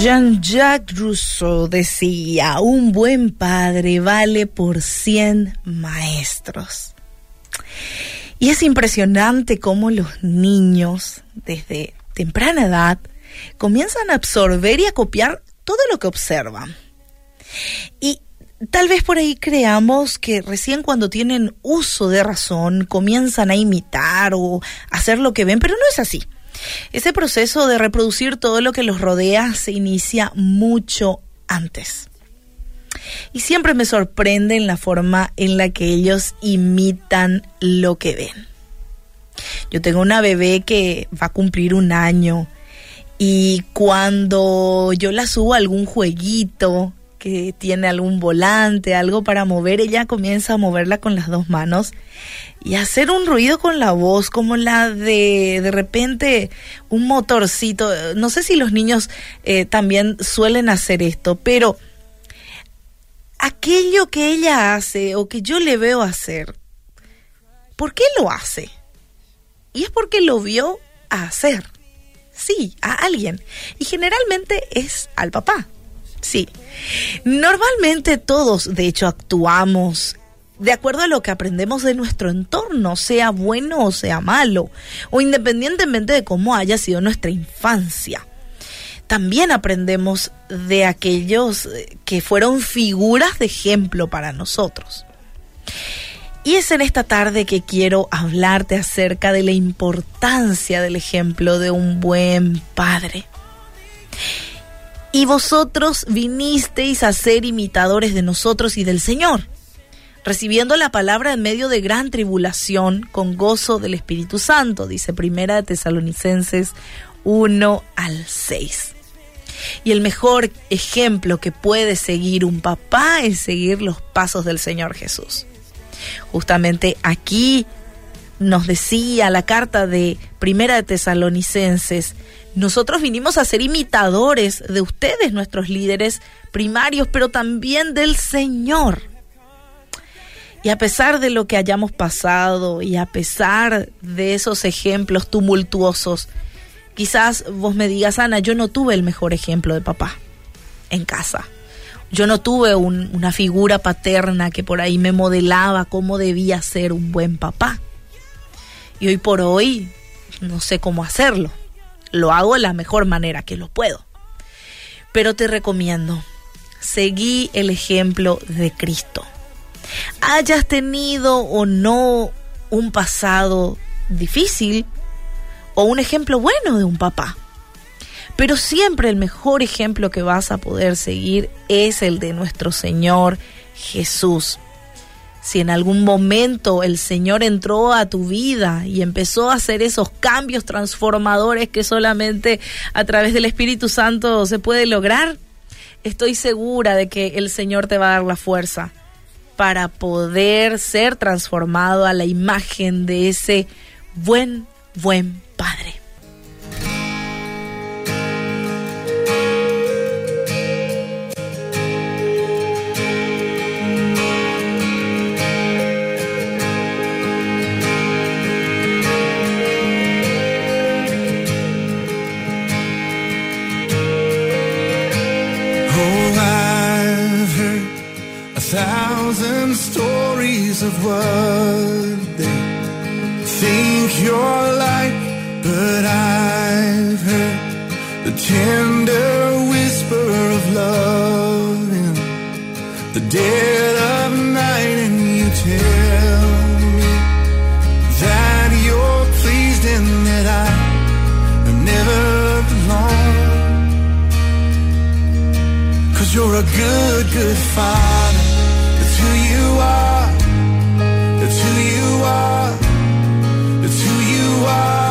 Jean-Jacques Rousseau decía, un buen padre vale por 100 maestros. Y es impresionante cómo los niños, desde temprana edad, comienzan a absorber y a copiar todo lo que observan. Y tal vez por ahí creamos que recién cuando tienen uso de razón comienzan a imitar o hacer lo que ven, pero no es así. Ese proceso de reproducir todo lo que los rodea se inicia mucho antes. Y siempre me sorprende en la forma en la que ellos imitan lo que ven. Yo tengo una bebé que va a cumplir un año y cuando yo la subo a algún jueguito que tiene algún volante, algo para mover, ella comienza a moverla con las dos manos y hacer un ruido con la voz como la de de repente un motorcito. No sé si los niños eh, también suelen hacer esto, pero aquello que ella hace o que yo le veo hacer, ¿por qué lo hace? Y es porque lo vio hacer. Sí, a alguien. Y generalmente es al papá. Sí. Normalmente todos, de hecho, actuamos de acuerdo a lo que aprendemos de nuestro entorno, sea bueno o sea malo, o independientemente de cómo haya sido nuestra infancia. También aprendemos de aquellos eh, que fueron figuras de ejemplo para nosotros. Y es en esta tarde que quiero hablarte acerca de la importancia del ejemplo de un buen padre. Y vosotros vinisteis a ser imitadores de nosotros y del Señor recibiendo la palabra en medio de gran tribulación con gozo del Espíritu Santo, dice Primera Tesalonicenses 1 al 6. Y el mejor ejemplo que puede seguir un papá es seguir los pasos del Señor Jesús. Justamente aquí nos decía la carta de Primera Tesalonicenses, nosotros vinimos a ser imitadores de ustedes, nuestros líderes primarios, pero también del Señor. Y a pesar de lo que hayamos pasado y a pesar de esos ejemplos tumultuosos, quizás vos me digas, Ana, yo no tuve el mejor ejemplo de papá en casa. Yo no tuve una figura paterna que por ahí me modelaba cómo debía ser un buen papá. Y hoy por hoy no sé cómo hacerlo. Lo hago de la mejor manera que lo puedo. Pero te recomiendo, seguí el ejemplo de Cristo hayas tenido o no un pasado difícil o un ejemplo bueno de un papá. Pero siempre el mejor ejemplo que vas a poder seguir es el de nuestro Señor Jesús. Si en algún momento el Señor entró a tu vida y empezó a hacer esos cambios transformadores que solamente a través del Espíritu Santo se puede lograr, estoy segura de que el Señor te va a dar la fuerza para poder ser transformado a la imagen de ese buen, buen Padre. Thousand stories of what they think you're like, but I've heard the tender whisper of love in the dead of night, and you tell me that you're pleased and that I am never alone. Cause you're a good, good father who you are. It's who you are. It's who you are.